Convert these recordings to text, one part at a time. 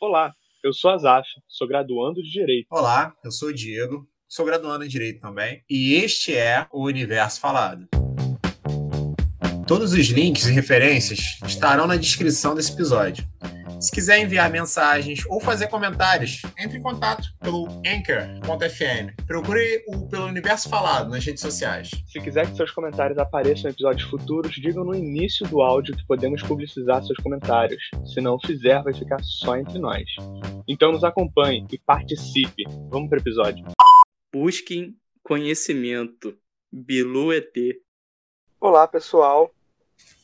Olá, eu sou Azaf, sou graduando de Direito. Olá, eu sou o Diego, sou graduando em Direito também, e este é o Universo Falado. Todos os links e referências estarão na descrição desse episódio. Se quiser enviar mensagens ou fazer comentários, entre em contato pelo anchor.fm. Procure o pelo Universo Falado nas redes sociais. Se quiser que seus comentários apareçam em episódios futuros, digam no início do áudio que podemos publicizar seus comentários. Se não fizer, vai ficar só entre nós. Então nos acompanhe e participe. Vamos para o episódio. Busquem conhecimento. Bilu ET. Olá, pessoal.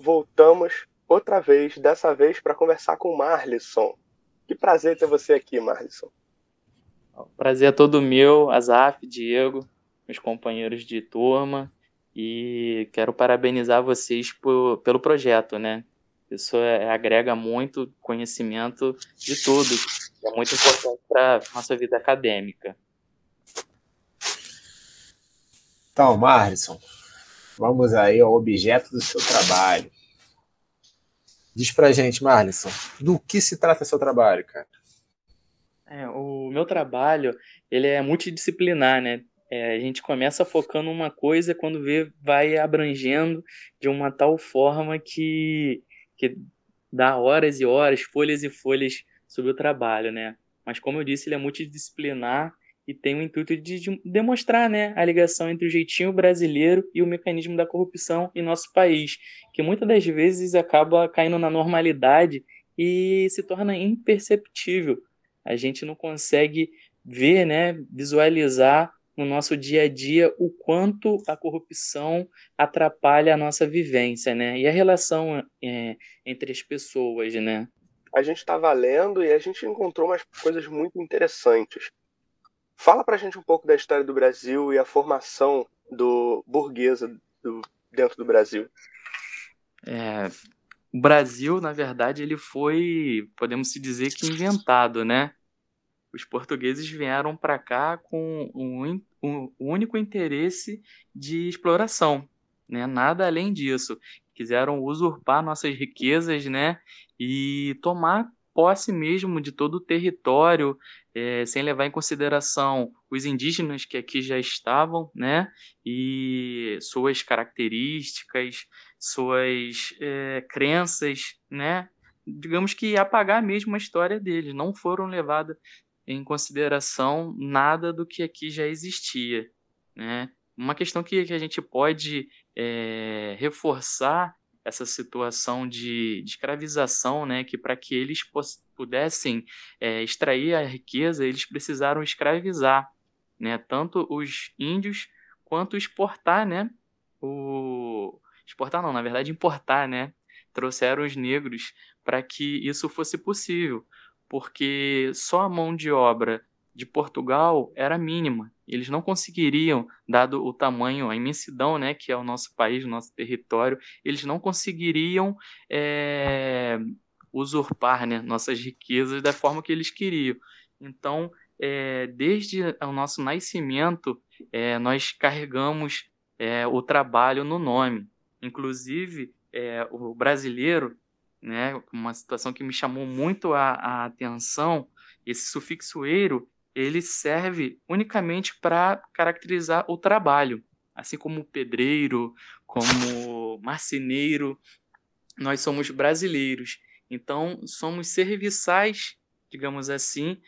Voltamos outra vez, dessa vez para conversar com o Marlisson. Que prazer ter você aqui, Marlisson. Prazer é todo meu, Azaf, Diego, meus companheiros de turma, e quero parabenizar vocês por, pelo projeto, né? Isso é, agrega muito conhecimento de tudo, é muito importante para nossa vida acadêmica. Então, Marlisson, vamos aí ao objeto do seu trabalho. Diz pra gente, Marlisson, do que se trata seu trabalho, cara? É, o meu trabalho, ele é multidisciplinar, né? É, a gente começa focando uma coisa, quando vê, vai abrangendo de uma tal forma que, que dá horas e horas, folhas e folhas sobre o trabalho, né? Mas como eu disse, ele é multidisciplinar e tem o intuito de demonstrar né, a ligação entre o jeitinho brasileiro e o mecanismo da corrupção em nosso país, que muitas das vezes acaba caindo na normalidade e se torna imperceptível. A gente não consegue ver, né, visualizar no nosso dia a dia o quanto a corrupção atrapalha a nossa vivência, né? E a relação é, entre as pessoas, né? A gente estava lendo e a gente encontrou umas coisas muito interessantes. Fala pra gente um pouco da história do Brasil e a formação do burguesa do, dentro do Brasil. É, o Brasil, na verdade, ele foi, podemos se dizer que inventado, né? Os portugueses vieram para cá com um, um, único interesse de exploração, né? Nada além disso. Quiseram usurpar nossas riquezas, né? E tomar posse mesmo de todo o território, é, sem levar em consideração os indígenas que aqui já estavam, né, e suas características, suas é, crenças, né, digamos que apagar mesmo a história deles, não foram levadas em consideração nada do que aqui já existia, né. Uma questão que, que a gente pode é, reforçar essa situação de, de escravização, né, que para que eles pudessem é, extrair a riqueza, eles precisaram escravizar, né, tanto os índios quanto exportar, né, o exportar não, na verdade importar, né, trouxeram os negros para que isso fosse possível, porque só a mão de obra de Portugal era mínima. Eles não conseguiriam, dado o tamanho, a imensidão, né, que é o nosso país, o nosso território, eles não conseguiriam é, usurpar, né, nossas riquezas da forma que eles queriam. Então, é, desde o nosso nascimento, é, nós carregamos o trabalho no nome. Inclusive, o brasileiro, né, uma situação que me chamou muito a, a atenção, esse sufixo eiro, ele serve unicamente para caracterizar o trabalho, assim como pedreiro, como marceneiro, nós somos brasileiros, então somos serviçais, digamos assim,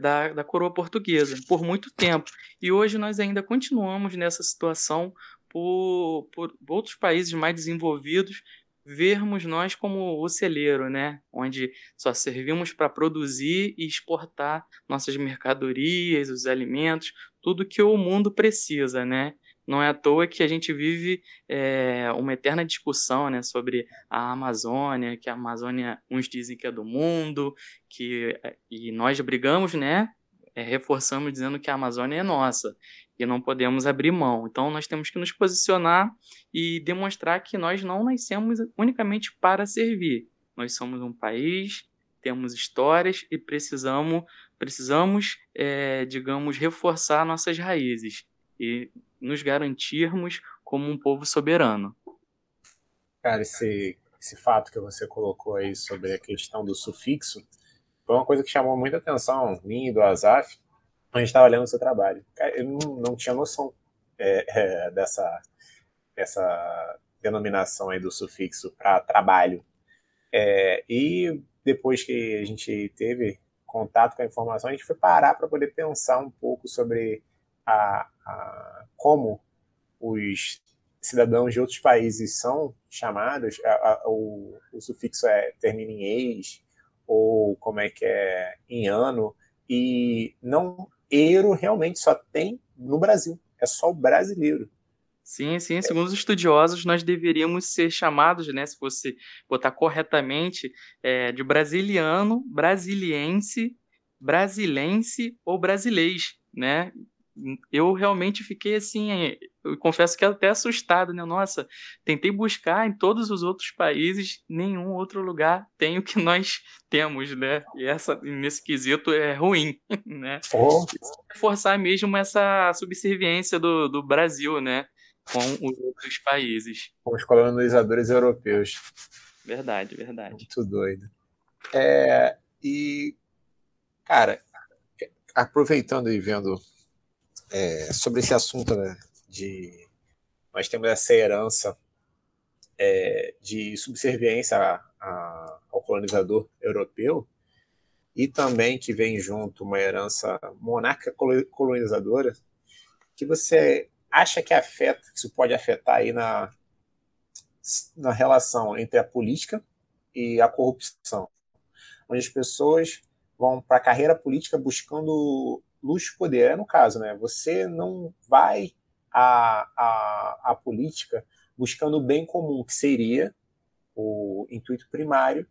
da, da coroa portuguesa por muito tempo. E hoje nós ainda continuamos nessa situação por, por outros países mais desenvolvidos vermos nós como o celeiro, né? Onde só servimos para produzir e exportar nossas mercadorias, os alimentos, tudo que o mundo precisa, né? Não é à toa que a gente vive é, uma eterna discussão né, sobre a Amazônia, que a Amazônia, uns dizem que é do mundo, que, e nós brigamos, né? É, reforçamos dizendo que a Amazônia é nossa e não podemos abrir mão. Então nós temos que nos posicionar e demonstrar que nós não nascemos unicamente para servir. Nós somos um país, temos histórias e precisamos, precisamos, é, digamos, reforçar nossas raízes e nos garantirmos como um povo soberano. Cara, esse, esse fato que você colocou aí sobre a questão do sufixo foi uma coisa que chamou muita atenção, mim e do Azaf, a gente estava olhando o seu trabalho. Eu não, não tinha noção é, é, dessa, dessa denominação aí do sufixo para trabalho. É, e depois que a gente teve contato com a informação, a gente foi parar para poder pensar um pouco sobre a, a, como os cidadãos de outros países são chamados, a, o, o, sufixo é termina em ex, ou como é que é em ano, e não euro realmente só tem no Brasil, é só o brasileiro. Sim, sim. Segundo os estudiosos, nós deveríamos ser chamados, né, se fosse botar corretamente, é, de brasiliano, brasiliense, brasilense ou brasilês, né? eu realmente fiquei assim, eu confesso que até assustado, né? Nossa, tentei buscar em todos os outros países, nenhum outro lugar tem o que nós temos, né? E essa, nesse quesito é ruim, né? Oh. Forçar mesmo essa subserviência do, do Brasil, né? Com os outros países. Com os colonizadores europeus. Verdade, verdade. Muito doido. É, e, cara, aproveitando e vendo é, sobre esse assunto né, de nós temos essa herança é, de subserviência a, a, ao colonizador europeu e também que vem junto uma herança monárquica colonizadora que você acha que afeta, que isso pode afetar aí na, na relação entre a política e a corrupção, onde as pessoas vão para a carreira política buscando luxo poder. É no caso, né? Você não vai à, à, à política buscando o bem comum, que seria o intuito primário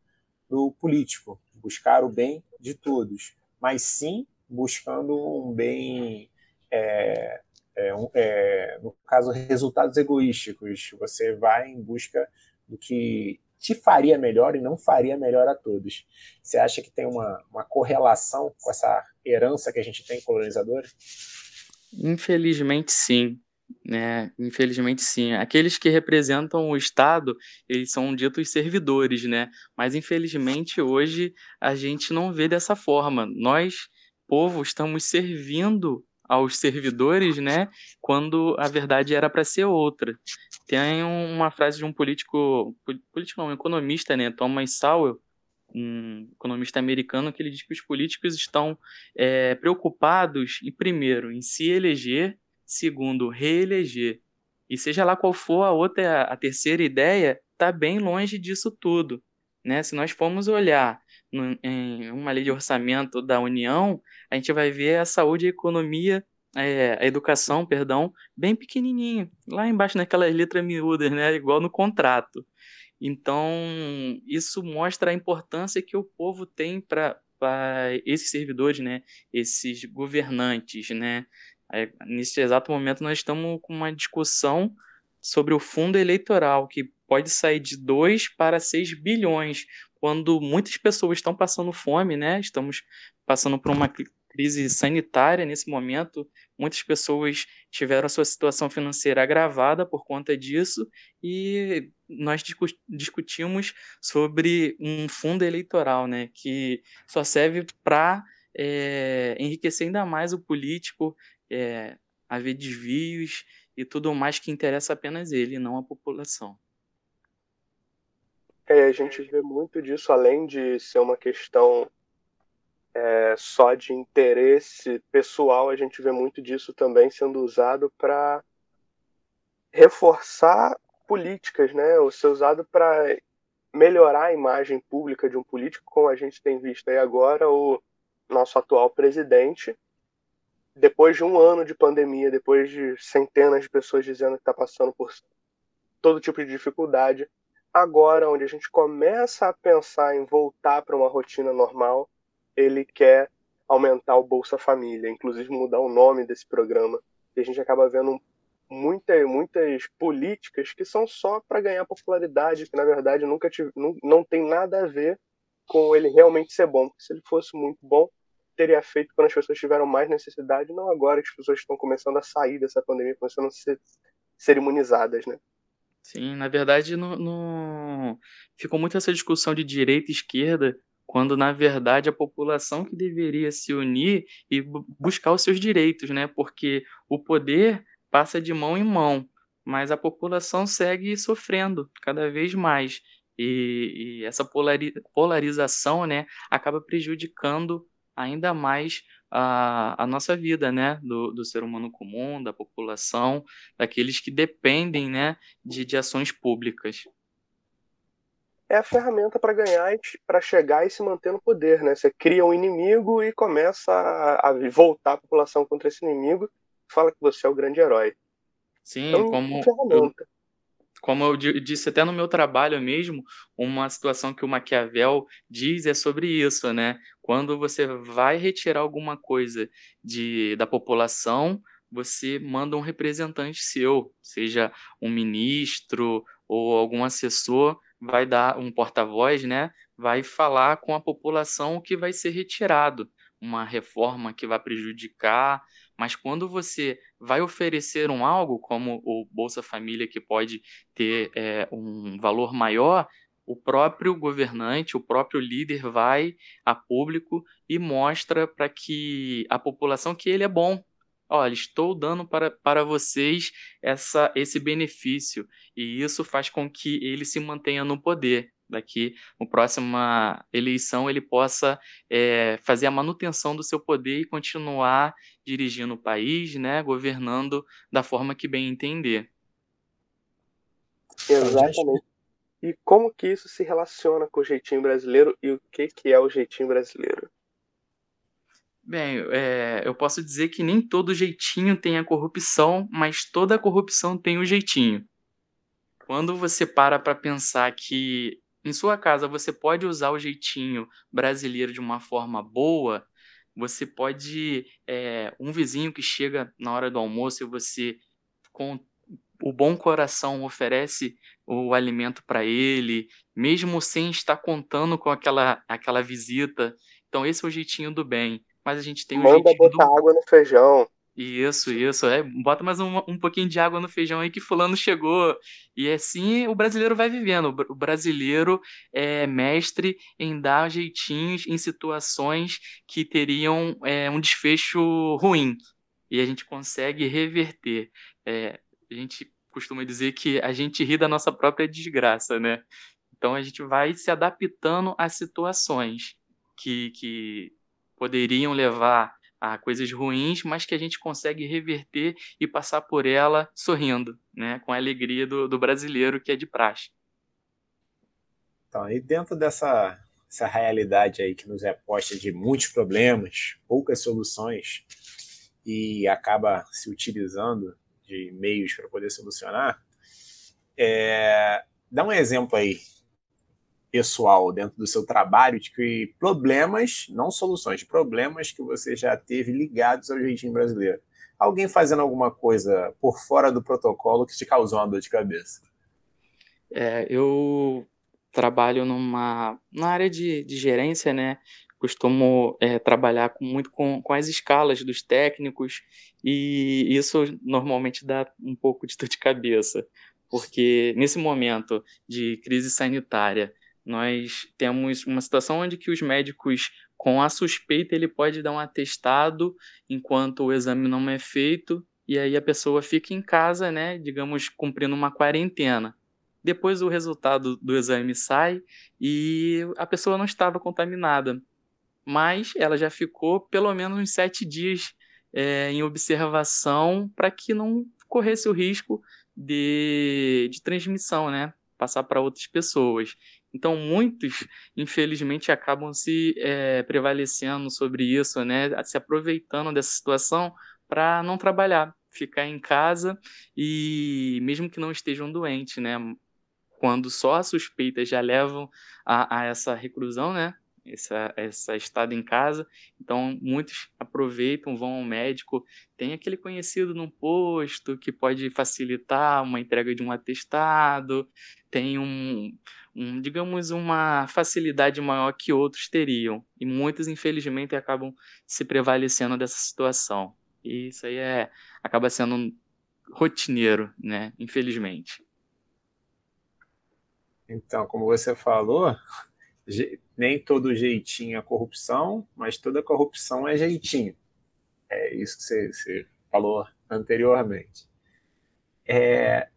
do político, buscar o bem de todos, mas sim buscando um bem, é, é, é, no caso, resultados egoísticos. Você vai em busca do que te faria melhor e não faria melhor a todos. Você acha que tem uma, uma correlação com essa herança que a gente tem colonizadora? Infelizmente, sim. Né? Infelizmente, sim. Aqueles que representam o Estado, eles são ditos servidores, né? Mas, infelizmente, hoje a gente não vê dessa forma. Nós, povo, estamos servindo aos servidores, né? Quando a verdade era para ser outra. Tem uma frase de um político, político não, um economista, né? Thomas Sowell, um economista americano, que ele diz que os políticos estão é, preocupados, em primeiro, em se eleger, segundo, reeleger. E seja lá qual for a outra, a terceira ideia, está bem longe disso tudo. Né? Se nós formos olhar no, em uma lei de orçamento da União, a gente vai ver a saúde e a economia, é, a educação, perdão, bem pequenininho, lá embaixo naquelas letras miúdas, né? igual no contrato. Então, isso mostra a importância que o povo tem para esses servidores, né? esses governantes. Né? Nesse exato momento, nós estamos com uma discussão sobre o fundo eleitoral, que pode sair de 2 para 6 bilhões, quando muitas pessoas estão passando fome, né? Estamos passando por uma crise sanitária nesse momento. Muitas pessoas tiveram a sua situação financeira agravada por conta disso e nós discutimos sobre um fundo eleitoral, né? Que só serve para é, enriquecer ainda mais o político, é, haver desvios e tudo mais que interessa apenas ele, não a população. É, a gente vê muito disso, além de ser uma questão é, só de interesse pessoal, a gente vê muito disso também sendo usado para reforçar políticas, né? Ou ser usado para melhorar a imagem pública de um político, como a gente tem visto aí agora o nosso atual presidente, depois de um ano de pandemia, depois de centenas de pessoas dizendo que está passando por todo tipo de dificuldade, agora, onde a gente começa a pensar em voltar para uma rotina normal, ele quer aumentar o Bolsa Família, inclusive mudar o nome desse programa. E a gente acaba vendo muita, muitas políticas que são só para ganhar popularidade, que na verdade nunca tive, não, não tem nada a ver com ele realmente ser bom. Porque se ele fosse muito bom, teria feito quando as pessoas tiveram mais necessidade, não agora que as pessoas estão começando a sair dessa pandemia, começando a ser, ser imunizadas, né? Sim, na verdade, no, no... ficou muito essa discussão de direita e esquerda quando na verdade a população que deveria se unir e buscar os seus direitos, né? Porque o poder passa de mão em mão, mas a população segue sofrendo cada vez mais. E, e essa polarização né, acaba prejudicando ainda mais a, a nossa vida, né, do, do ser humano comum, da população, daqueles que dependem, né, de, de ações públicas. É a ferramenta para ganhar, para chegar e se manter no poder, né? Você cria um inimigo e começa a, a voltar a população contra esse inimigo, fala que você é o grande herói. Sim, então, como eu, como eu disse até no meu trabalho mesmo, uma situação que o Maquiavel diz é sobre isso, né? Quando você vai retirar alguma coisa de, da população, você manda um representante seu, seja um ministro ou algum assessor, vai dar um porta-voz, né? Vai falar com a população o que vai ser retirado, uma reforma que vai prejudicar mas quando você vai oferecer um algo, como o Bolsa Família, que pode ter é, um valor maior, o próprio governante, o próprio líder vai a público e mostra para que a população que ele é bom. Olha, estou dando para, para vocês essa, esse benefício. E isso faz com que ele se mantenha no poder daqui na próxima eleição ele possa é, fazer a manutenção do seu poder e continuar dirigindo o país, né, governando da forma que bem entender. Exatamente. E como que isso se relaciona com o jeitinho brasileiro e o que, que é o jeitinho brasileiro? Bem, é, eu posso dizer que nem todo jeitinho tem a corrupção, mas toda corrupção tem o jeitinho. Quando você para para pensar que em sua casa você pode usar o jeitinho brasileiro de uma forma boa, você pode. É, um vizinho que chega na hora do almoço e você, com o bom coração, oferece o alimento para ele, mesmo sem estar contando com aquela, aquela visita. Então, esse é o jeitinho do bem. Mas a gente tem o Manda jeitinho. botar do... água no feijão. Isso, isso. É, bota mais um, um pouquinho de água no feijão aí que fulano chegou. E assim o brasileiro vai vivendo. O brasileiro é mestre em dar jeitinhos em situações que teriam é, um desfecho ruim. E a gente consegue reverter. É, a gente costuma dizer que a gente ri da nossa própria desgraça, né? Então a gente vai se adaptando às situações que, que poderiam levar a coisas ruins, mas que a gente consegue reverter e passar por ela sorrindo, né? com a alegria do, do brasileiro que é de praxe. Então, e dentro dessa essa realidade aí que nos é posta de muitos problemas, poucas soluções, e acaba se utilizando de meios para poder solucionar, é, dá um exemplo aí pessoal dentro do seu trabalho de que problemas, não soluções, problemas que você já teve ligados ao jeitinho brasileiro. Alguém fazendo alguma coisa por fora do protocolo que te causou uma dor de cabeça? É, eu trabalho numa na área de, de gerência, né? Costumo é, trabalhar com, muito com, com as escalas dos técnicos e isso normalmente dá um pouco de dor de cabeça, porque nesse momento de crise sanitária nós temos uma situação onde que os médicos com a suspeita ele pode dar um atestado enquanto o exame não é feito e aí a pessoa fica em casa, né, digamos, cumprindo uma quarentena. Depois o resultado do exame sai e a pessoa não estava contaminada, mas ela já ficou pelo menos uns sete dias é, em observação para que não corresse o risco de, de transmissão, né, passar para outras pessoas. Então, muitos, infelizmente, acabam se é, prevalecendo sobre isso, né? se aproveitando dessa situação para não trabalhar, ficar em casa e, mesmo que não estejam doentes, né? quando só a suspeita já levam a, a essa reclusão, né? essa, essa estada em casa. Então, muitos aproveitam, vão ao médico. Tem aquele conhecido no posto que pode facilitar uma entrega de um atestado, tem um, um, digamos, uma facilidade maior que outros teriam. E muitos, infelizmente, acabam se prevalecendo dessa situação. E isso aí é, acaba sendo rotineiro, né? Infelizmente. Então, como você falou, nem todo jeitinho é corrupção, mas toda corrupção é jeitinho. É isso que você, você falou anteriormente. É,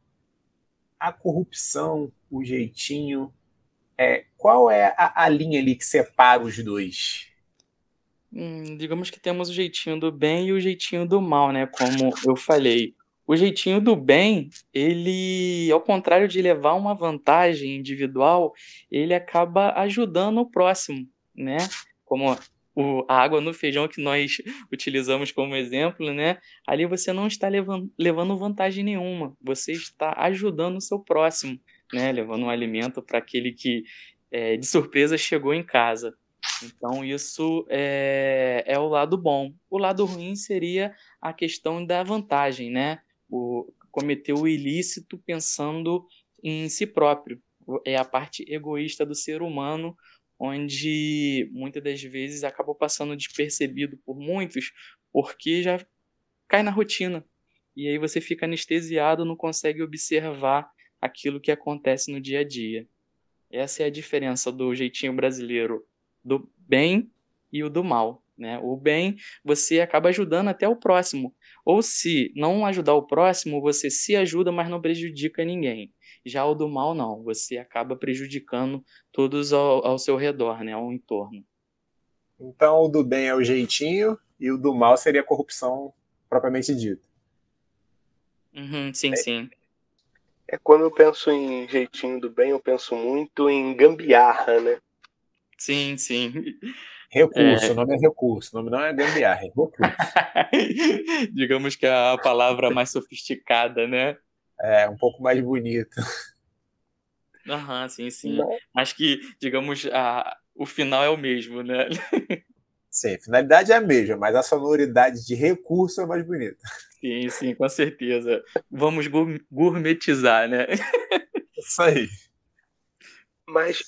a corrupção, o jeitinho, é, qual é a, a linha ali que separa os dois? Hum, digamos que temos o jeitinho do bem e o jeitinho do mal, né? Como eu falei. O jeitinho do bem, ele, ao contrário de levar uma vantagem individual, ele acaba ajudando o próximo, né? Como o, a água no feijão que nós utilizamos como exemplo, né? Ali você não está levando, levando vantagem nenhuma, você está ajudando o seu próximo, né? Levando um alimento para aquele que é, de surpresa chegou em casa. Então, isso é, é o lado bom. O lado ruim seria a questão da vantagem, né? o, cometer o ilícito pensando em si próprio. É a parte egoísta do ser humano, onde muitas das vezes acabou passando despercebido por muitos, porque já cai na rotina. E aí você fica anestesiado, não consegue observar aquilo que acontece no dia a dia. Essa é a diferença do jeitinho brasileiro do bem e o do mal. Né? O bem, você acaba ajudando até o próximo. Ou se não ajudar o próximo, você se ajuda, mas não prejudica ninguém. Já o do mal, não. Você acaba prejudicando todos ao, ao seu redor, né? ao entorno. Então, o do bem é o jeitinho e o do mal seria a corrupção propriamente dita. Uhum, sim, é, sim. É quando eu penso em jeitinho do bem, eu penso muito em gambiarra, né? Sim, sim. Recurso, é... o nome é recurso, o nome não é gambiarra, é recurso. Digamos que é a palavra mais sofisticada, né? É, um pouco mais bonita. Aham, sim, sim. Não. Mas que, digamos, a, o final é o mesmo, né? Sim, a finalidade é a mesma, mas a sonoridade de recurso é mais bonita. Sim, sim, com certeza. Vamos gourmetizar, né? Isso aí. Mas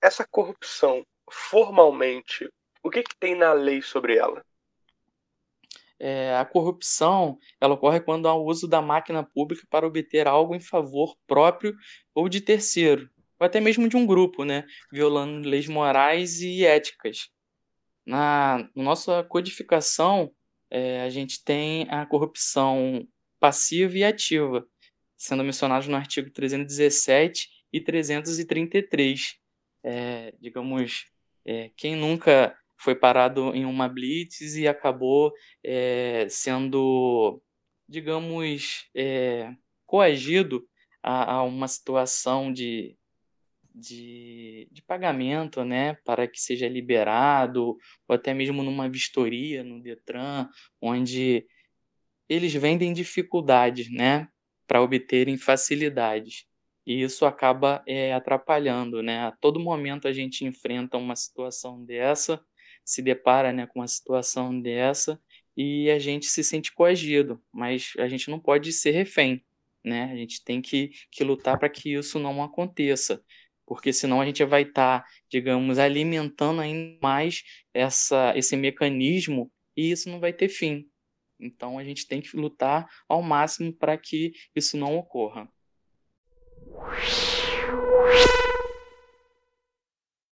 essa corrupção formalmente, o que, que tem na lei sobre ela? É, a corrupção ela ocorre quando há o uso da máquina pública para obter algo em favor próprio ou de terceiro, ou até mesmo de um grupo, né, violando leis morais e éticas. Na, nossa codificação, é, a gente tem a corrupção passiva e ativa, sendo mencionados no artigo 317 e 333. É, digamos, é, quem nunca foi parado em uma blitz e acabou é, sendo, digamos, é, coagido a, a, uma situação de, de, de pagamento, né, para que seja liberado, ou até mesmo numa vistoria no Detran, onde eles vendem dificuldades, né, para obterem facilidades e isso acaba é, atrapalhando, né? A todo momento a gente enfrenta uma situação dessa, se depara né, com uma situação dessa e a gente se sente coagido, mas a gente não pode ser refém, né? A gente tem que, que lutar para que isso não aconteça, porque senão a gente vai estar, tá, digamos, alimentando ainda mais essa, esse mecanismo e isso não vai ter fim. Então a gente tem que lutar ao máximo para que isso não ocorra.